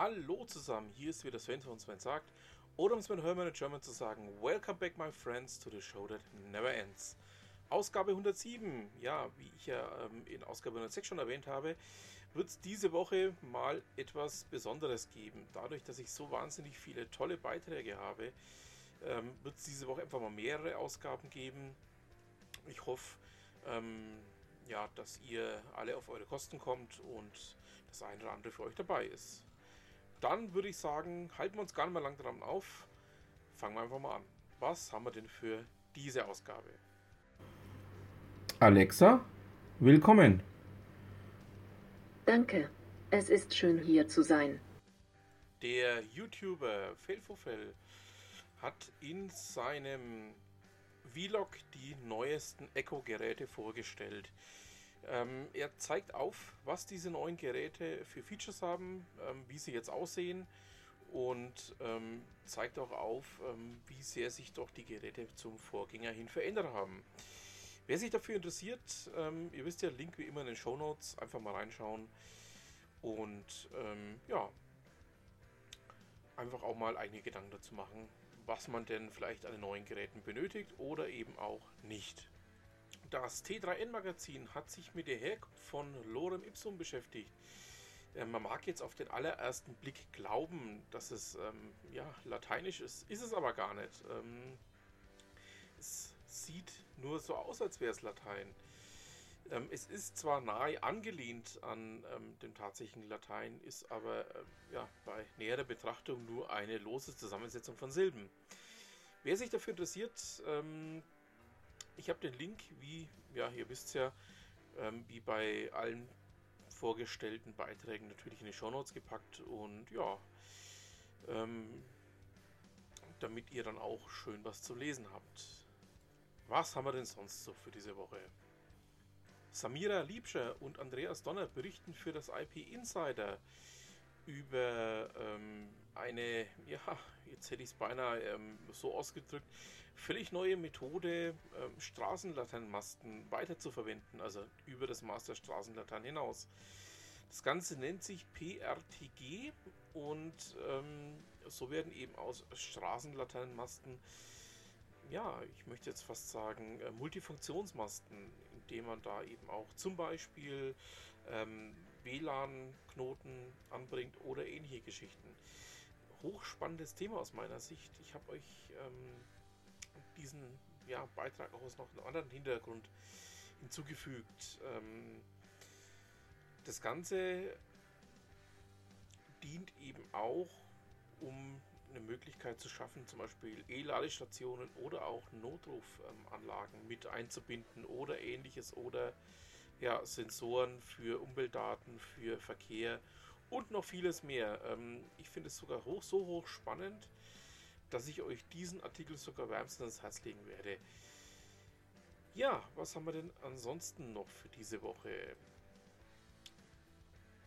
Hallo zusammen, hier ist wieder Sven von Sven sagt, oder um Sven Hermann in German zu sagen, Welcome back my friends to the show that never ends. Ausgabe 107, ja, wie ich ja ähm, in Ausgabe 106 schon erwähnt habe, wird es diese Woche mal etwas Besonderes geben. Dadurch, dass ich so wahnsinnig viele tolle Beiträge habe, ähm, wird es diese Woche einfach mal mehrere Ausgaben geben. Ich hoffe, ähm, ja, dass ihr alle auf eure Kosten kommt und das eine oder andere für euch dabei ist. Dann würde ich sagen, halten wir uns gar nicht mehr lang dran auf. Fangen wir einfach mal an. Was haben wir denn für diese Ausgabe? Alexa, willkommen. Danke. Es ist schön hier zu sein. Der YouTuber Felfofel hat in seinem Vlog die neuesten Echo-Geräte vorgestellt. Ähm, er zeigt auf, was diese neuen Geräte für Features haben, ähm, wie sie jetzt aussehen und ähm, zeigt auch auf, ähm, wie sehr sich doch die Geräte zum Vorgänger hin verändert haben. Wer sich dafür interessiert, ähm, ihr wisst ja, Link wie immer in den Show Notes, einfach mal reinschauen und ähm, ja, einfach auch mal eigene Gedanken dazu machen, was man denn vielleicht an den neuen Geräten benötigt oder eben auch nicht. Das T3N-Magazin hat sich mit der Herkunft von Lorem Ipsum beschäftigt. Äh, man mag jetzt auf den allerersten Blick glauben, dass es ähm, ja, lateinisch ist, ist es aber gar nicht. Ähm, es sieht nur so aus, als wäre es Latein. Ähm, es ist zwar nahe angelehnt an ähm, dem tatsächlichen Latein, ist aber äh, ja, bei näherer Betrachtung nur eine lose Zusammensetzung von Silben. Wer sich dafür interessiert, ähm, ich habe den Link, wie, ja, ihr wisst ja, ähm, wie bei allen vorgestellten Beiträgen natürlich in die Shownotes gepackt und ja, ähm, damit ihr dann auch schön was zu lesen habt. Was haben wir denn sonst so für diese Woche? Samira Liebscher und Andreas Donner berichten für das IP Insider über ähm, eine, ja, jetzt hätte ich es beinahe ähm, so ausgedrückt, völlig neue Methode, ähm, Straßenlaternenmasten weiterzuverwenden, also über das Master Straßenlaternen hinaus. Das Ganze nennt sich PRTG und ähm, so werden eben aus Straßenlaternenmasten, ja, ich möchte jetzt fast sagen, äh, Multifunktionsmasten, indem man da eben auch zum Beispiel ähm, WLAN-Knoten anbringt oder ähnliche Geschichten. Hochspannendes Thema aus meiner Sicht. Ich habe euch ähm, diesen ja, Beitrag auch aus noch einem anderen Hintergrund hinzugefügt. Ähm, das Ganze dient eben auch, um eine Möglichkeit zu schaffen, zum Beispiel E-Ladestationen oder auch Notrufanlagen mit einzubinden oder ähnliches oder ja, Sensoren für Umweltdaten, für Verkehr und noch vieles mehr. Ähm, ich finde es sogar hoch, so hoch spannend, dass ich euch diesen Artikel sogar wärmstens ans Herz legen werde. Ja, was haben wir denn ansonsten noch für diese Woche?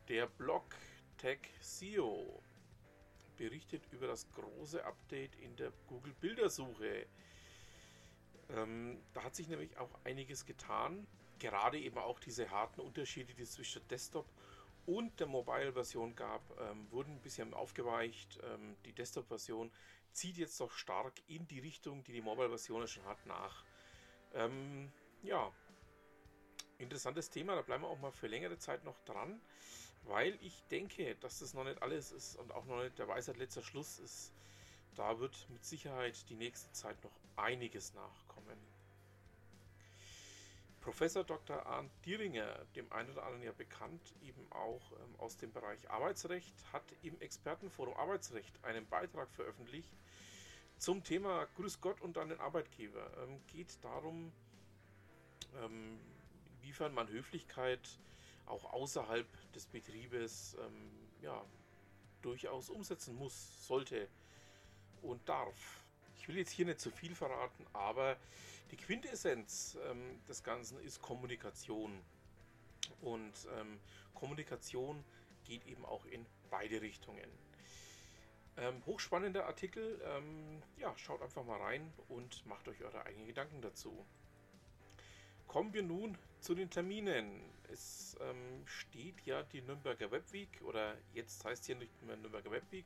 Der Blog Tech SEO berichtet über das große Update in der Google Bildersuche. Ähm, da hat sich nämlich auch einiges getan. Gerade eben auch diese harten Unterschiede, die zwischen Desktop und der Mobile-Version gab, ähm, wurden ein bisschen aufgeweicht. Ähm, die Desktop-Version zieht jetzt doch stark in die Richtung, die die Mobile-Version schon hat, nach. Ähm, ja, interessantes Thema, da bleiben wir auch mal für längere Zeit noch dran, weil ich denke, dass das noch nicht alles ist und auch noch nicht der Weisheit letzter Schluss ist. Da wird mit Sicherheit die nächste Zeit noch einiges nachkommen. Professor Dr. Arndt Dieringer, dem einen oder anderen ja bekannt, eben auch ähm, aus dem Bereich Arbeitsrecht, hat im Expertenforum Arbeitsrecht einen Beitrag veröffentlicht zum Thema Grüß Gott und deinen Arbeitgeber. Ähm, geht darum, ähm, inwiefern man Höflichkeit auch außerhalb des Betriebes ähm, ja, durchaus umsetzen muss, sollte und darf. Ich will jetzt hier nicht zu viel verraten, aber die Quintessenz ähm, des Ganzen ist Kommunikation. Und ähm, Kommunikation geht eben auch in beide Richtungen. Ähm, hochspannender Artikel. Ähm, ja, schaut einfach mal rein und macht euch eure eigenen Gedanken dazu. Kommen wir nun Zu den Terminen. Es ähm, steht ja die Nürnberger Webweek oder jetzt heißt hier nicht mehr Nürnberger Webweek,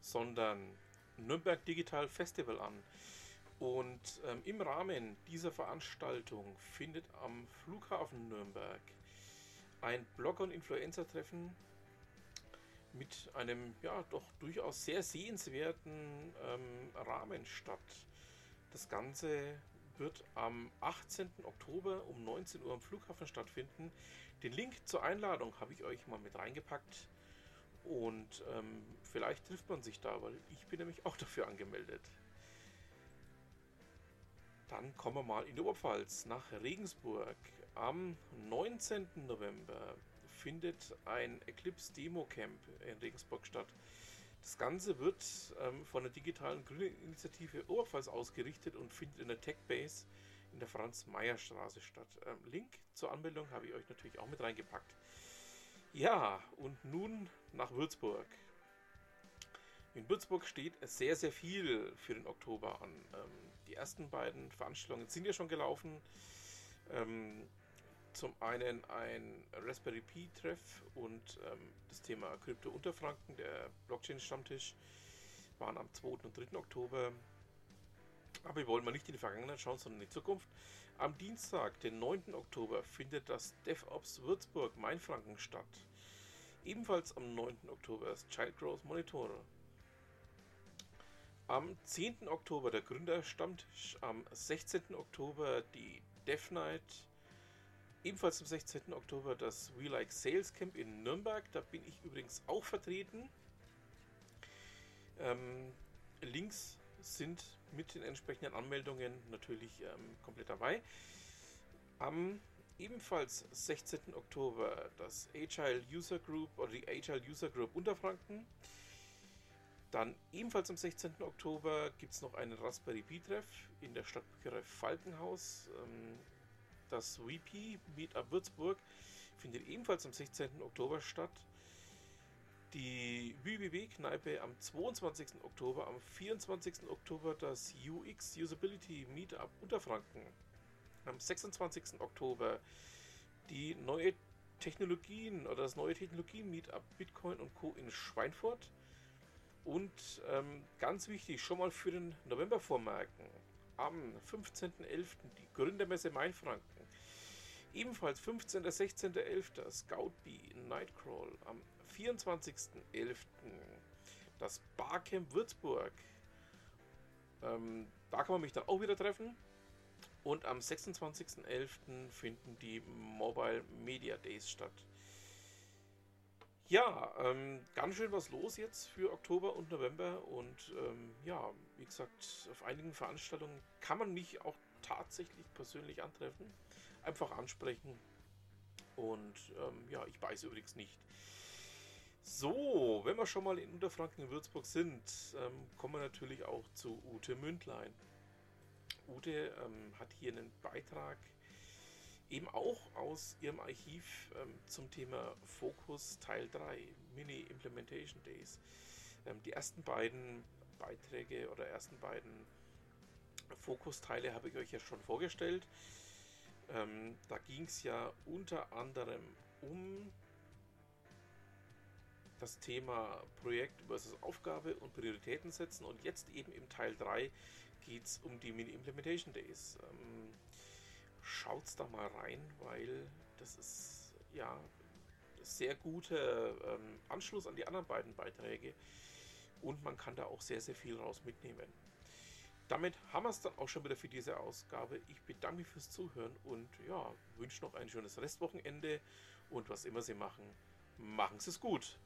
sondern Nürnberg Digital Festival an. Und ähm, im Rahmen dieser Veranstaltung findet am Flughafen Nürnberg ein Blogger- und Influencer-Treffen mit einem ja doch durchaus sehr sehenswerten ähm, Rahmen statt. Das Ganze wird am 18. Oktober um 19 Uhr am Flughafen stattfinden. Den Link zur Einladung habe ich euch mal mit reingepackt. Und ähm, vielleicht trifft man sich da, weil ich bin nämlich auch dafür angemeldet. Dann kommen wir mal in die Oberpfalz nach Regensburg. Am 19. November findet ein Eclipse Demo Camp in Regensburg statt. Das Ganze wird ähm, von der digitalen Grünen-Initiative Oberpfalz ausgerichtet und findet in der Tech Base in der Franz-Meyer-Straße statt. Ähm, Link zur Anmeldung habe ich euch natürlich auch mit reingepackt. Ja, und nun nach Würzburg. In Würzburg steht sehr, sehr viel für den Oktober an. Ähm, die ersten beiden Veranstaltungen sind ja schon gelaufen. Ähm, zum einen ein Raspberry Pi Treff und ähm, das Thema Krypto Unterfranken, der Blockchain Stammtisch, waren am 2. und 3. Oktober. Aber wir wollen mal nicht in die Vergangenheit schauen, sondern in die Zukunft. Am Dienstag, den 9. Oktober, findet das DevOps Würzburg Mainfranken statt. Ebenfalls am 9. Oktober das Child Growth Monitor. Am 10. Oktober der Gründerstammtisch. Am 16. Oktober die Dev Night Ebenfalls am 16. Oktober das We Like Sales Camp in Nürnberg. Da bin ich übrigens auch vertreten. Ähm, Links sind mit den entsprechenden Anmeldungen natürlich ähm, komplett dabei. Am ebenfalls 16. Oktober das Agile User Group oder die Agile User Group Unterfranken. Dann ebenfalls am 16. Oktober gibt es noch einen Raspberry Pi Treff in der Stadtbücherei Falkenhaus. Ähm, das VP Meetup Würzburg findet ebenfalls am 16. Oktober statt. Die WBW-Kneipe am 22. Oktober, am 24. Oktober das UX Usability Meetup Unterfranken. Am 26. Oktober die neue Technologien oder das neue Technologien Meetup Bitcoin und Co. in Schweinfurt. Und ähm, ganz wichtig, schon mal für den November vormerken. Am 15.11. die Gründermesse Mainfranken. Ebenfalls 15. 16.11. Scout Bee Nightcrawl. Am 24.11. das Barcamp Würzburg. Ähm, da kann man mich dann auch wieder treffen. Und am 26.11. finden die Mobile Media Days statt. Ja, ähm, ganz schön was los jetzt für Oktober und November. Und ähm, ja, wie gesagt, auf einigen Veranstaltungen kann man mich auch tatsächlich persönlich antreffen einfach ansprechen. Und ähm, ja, ich weiß übrigens nicht. So, wenn wir schon mal in Unterfranken in Würzburg sind, ähm, kommen wir natürlich auch zu Ute Mündlein. Ute ähm, hat hier einen Beitrag eben auch aus ihrem Archiv ähm, zum Thema Focus Teil 3, Mini Implementation Days. Ähm, die ersten beiden Beiträge oder ersten beiden Fokusteile habe ich euch ja schon vorgestellt. Ähm, da ging es ja unter anderem um das Thema Projekt versus Aufgabe und Prioritäten setzen und jetzt eben im Teil 3 geht es um die Mini-Implementation Days. Ähm, schaut's da mal rein, weil das ist ja sehr guter ähm, Anschluss an die anderen beiden Beiträge und man kann da auch sehr, sehr viel raus mitnehmen. Damit haben wir es dann auch schon wieder für diese Ausgabe. Ich bedanke mich fürs Zuhören und ja, wünsche noch ein schönes Restwochenende und was immer Sie machen, machen Sie es gut.